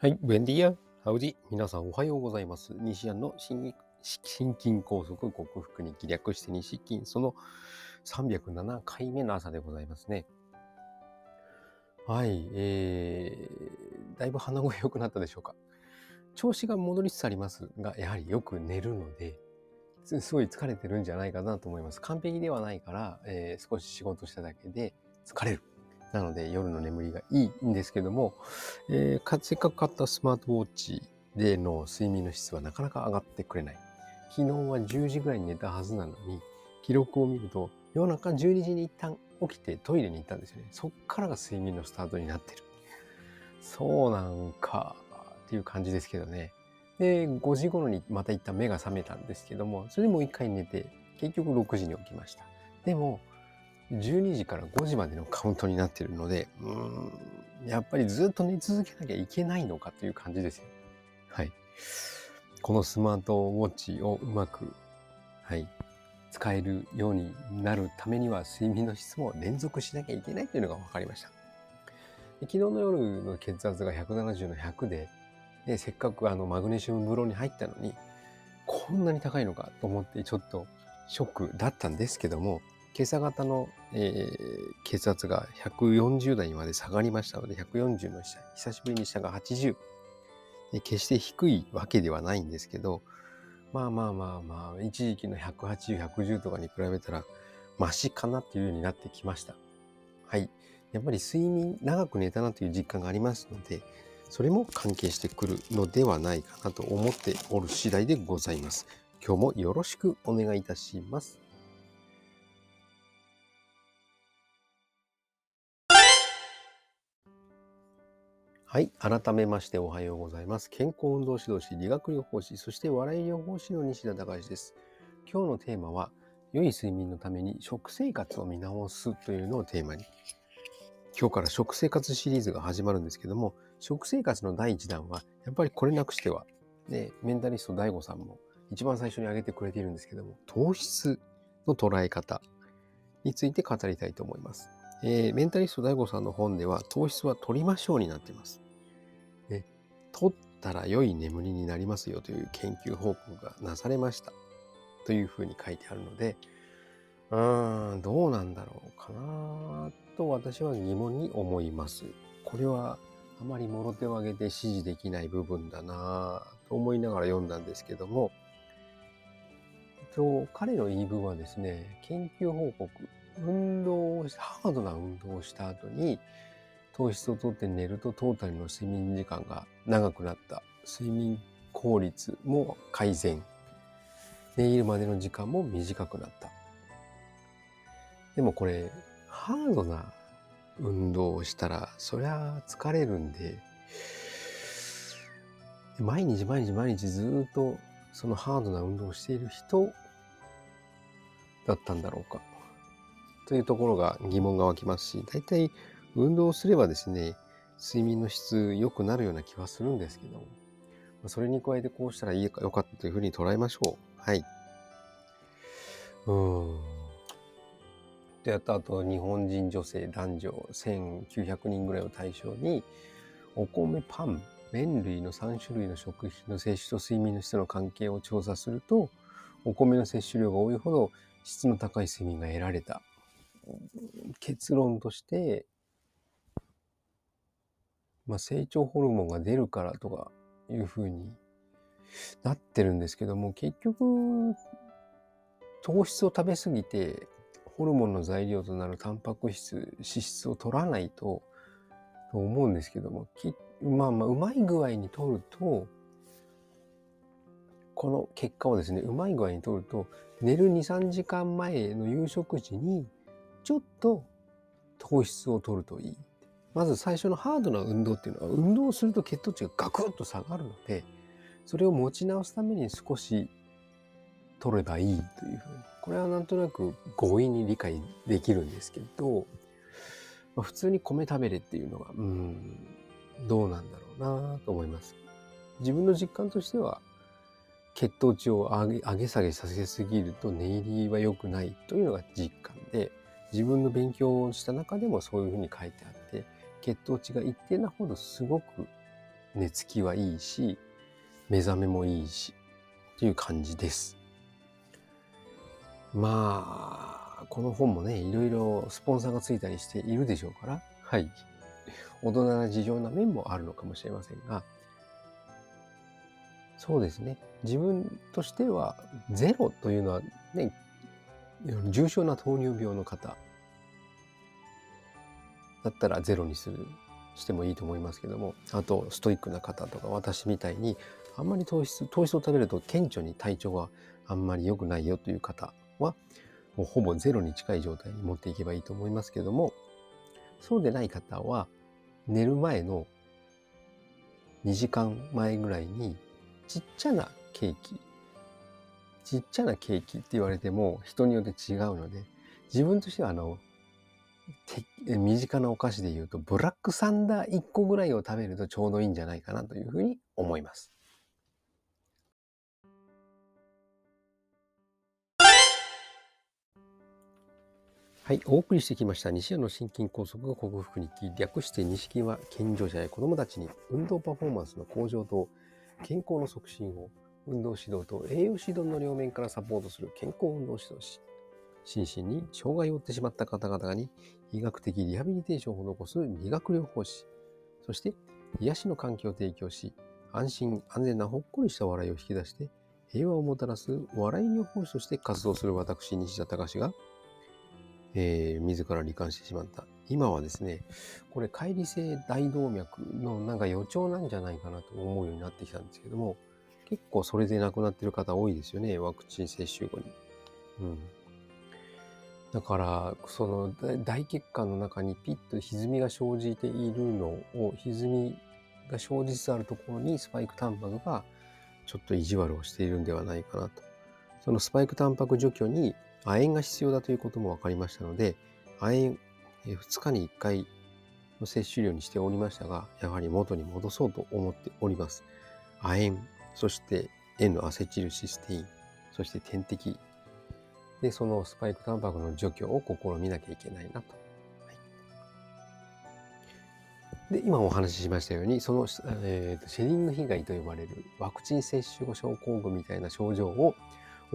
はい、ブエンディア、ハウジ。皆さんおはようございます。西安の心心筋梗塞克服に気略して西筋、その307回目の朝でございますね。はい、えー、だいぶ鼻声良くなったでしょうか。調子が戻りつつありますが、やはりよく寝るので、すごい疲れてるんじゃないかなと思います。完璧ではないから、えー少し仕事しただけで疲れる。なので夜の眠りがいいんですけども、えーせっかく買ったスマートウォッチでの睡眠の質はなかなか上がってくれない。昨日は10時ぐらいに寝たはずなのに、記録を見ると夜中12時に一旦起きてトイレに行ったんですよね。そっからが睡眠のスタートになってる。そうなんかっていう感じですけどね。で、5時頃にまた一旦目が覚めたんですけども、それでもう一回寝て、結局6時に起きました。でも、12時から5時までのカウントになっているので、うーん、やっぱりずっと寝続けなきゃいけないのかという感じですよ。はい。このスマートウォッチをうまく、はい、使えるようになるためには睡眠の質も連続しなきゃいけないというのが分かりました。昨日の夜の血圧が170の100で、でせっかくあのマグネシウム風呂に入ったのに、こんなに高いのかと思ってちょっとショックだったんですけども、今朝方の、えー血圧が140台にまで下がりましたので、140の下、久しぶりに下が80。決して低いわけではないんですけど、まあまあまあまあ、一時期の180、110とかに比べたら、マシかなっていうようになってきました。はい。やっぱり睡眠、長く寝たなという実感がありますので、それも関係してくるのではないかなと思っておる次第でございます。今日もよろしくお願いいたします。はい。改めましておはようございます。健康運動指導士、理学療法士、そして笑い療法士の西田隆です。今日のテーマは、良い睡眠のために食生活を見直すというのをテーマに、今日から食生活シリーズが始まるんですけども、食生活の第一弾は、やっぱりこれなくしては、ね、メンタリスト DAIGO さんも一番最初に挙げてくれているんですけども、糖質の捉え方について語りたいと思います。えーメンタリスト DAIGO さんの本では、糖質は取りましょうになっています。ね、取ったら良い眠りになりますよという研究報告がなされました。というふうに書いてあるので、うーん、どうなんだろうかなと私は疑問に思います。これはあまりもろ手を挙げて支持できない部分だなと思いながら読んだんですけども、えっと、彼の言い分はですね、研究報告、運動をハードな運動をした後に、糖質をとって寝るとトータルの睡眠時間が長くなった。睡眠効率も改善。寝入るまでの時間も短くなった。でもこれ、ハードな運動をしたら、そりゃ疲れるんで、毎日毎日毎日ずっとそのハードな運動をしている人だったんだろうか。というところが疑問が湧きますし、大体運動をすればですね、睡眠の質良くなるような気はするんですけど、それに加えてこうしたらいいか良かったというふうに捉えましょう。はい。うーん。で、あと、あと日本人女性男女1900人ぐらいを対象に、お米、パン、麺類の3種類の食品の摂取と睡眠の質の関係を調査すると、お米の摂取量が多いほど質の高い睡眠が得られた。結論として、まあ、成長ホルモンが出るからとかいうふうになってるんですけども、結局、糖質を食べ過ぎて、ホルモンの材料となるタンパク質、脂質を取らないと、と思うんですけども、まあまあ、うまい具合に取ると、この結果をですね、うまい具合に取ると、寝る2、3時間前の夕食時に、ちょっと糖質を取るといい。まず最初のハードな運動っていうのは、運動をすると血糖値がガクッと下がるので、それを持ち直すために少し取ればいいというふうに。これはなんとなく強引に理解できるんですけど、ま、普通に米食べれっていうのは、うん、どうなんだろうなと思います。自分の実感としては、血糖値を上げ上げ下げさせすぎると寝入りは良くないというのが実感で、自分の勉強をした中でもそういうふうに書いてあって、血糖値が一定なほどすごく寝つきはいいし、目覚めもいいし、という感じです。まあ、この本もね、いろいろスポンサーがついたりしているでしょうから、はい。大人な事情な面もあるのかもしれませんが、そうですね。自分としては、ゼロというのはね、重症な糖尿病の方。だったらゼロにする、してもいいと思いますけども、あとストイックな方とか私みたいに、あんまり糖質、糖質を食べると顕著に体調があんまり良くないよという方は、もうほぼゼロに近い状態に持っていけばいいと思いますけども、そうでない方は、寝る前の2時間前ぐらいにちっちゃなケーキ、ちっちゃなケーキって言われても人によって違うので、自分としてはあの、身近なお菓子で言うと、ブラックサンダー1個ぐらいを食べるとちょうどいいんじゃないかなというふうに思います。はい、お送りしてきました西谷の心筋梗塞克服日記、略して西は健常者や子供たちに運動パフォーマンスの向上と健康の促進を運動指導と栄養指導の両面からサポートする健康運動指導士、心身に障害を負ってしまった方々に医学的リハビリテーションを施す理学療法士、そして癒しの環境を提供し、安心安全なほっこりした笑いを引き出して平和をもたらす笑い療法士として活動する私、西田隆がえー、自ら罹患してしまった。今はですね、これ、乖離性大動脈のなんか予兆なんじゃないかなと思うようになってきたんですけども、結構それで亡くなってる方多いですよね、ワクチン接種後に。うん。だから、その大血管の中にピッと歪みが生じているのを、歪みが生じつつあるところにスパイクタンパクがちょっと意地悪をしているんではないかなと。そのスパイクタンパク除去に亜鉛が必要だということも分かりましたので、亜鉛2日に1回の摂取量にしておりましたが、やはり元に戻そうと思っております。亜鉛、そして N アセチルシステイン、そして点滴。で、そのスパイクタンパクの除去を試みなきゃいけないなと。はい、で、今お話ししましたように、その、えー、シェディング被害と呼ばれるワクチン接種後症候群みたいな症状を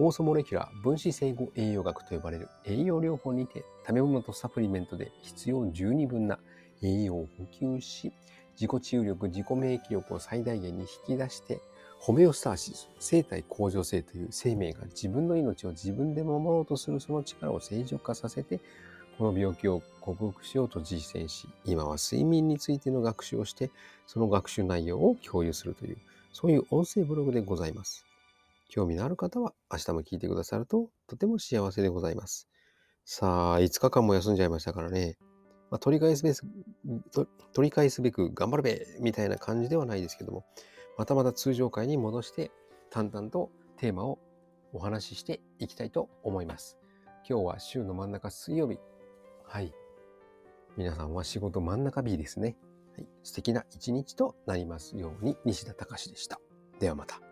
オーソモレキュラー分子整合栄養学と呼ばれる栄養療法にて食べ物とサプリメントで必要十二分な栄養を補給し、自己治癒力、自己免疫力を最大限に引き出して、ホメオスターシス、生体向上性という生命が自分の命を自分で守ろうとするその力を正常化させて、この病気を克服しようと実践し、今は睡眠についての学習をして、その学習内容を共有するという、そういう音声ブログでございます。興味のある方は明日も聞いてくださるととても幸せでございます。さあ、5日間も休んじゃいましたからね。まあ、取り返すべく、取り返すべく頑張るべみたいな感じではないですけども、またまた通常会に戻して淡々とテーマをお話ししていきたいと思います。今日は週の真ん中水曜日。はい。皆さんは仕事真ん中 B ですね。はい、素敵な一日となりますように西田隆でした。ではまた。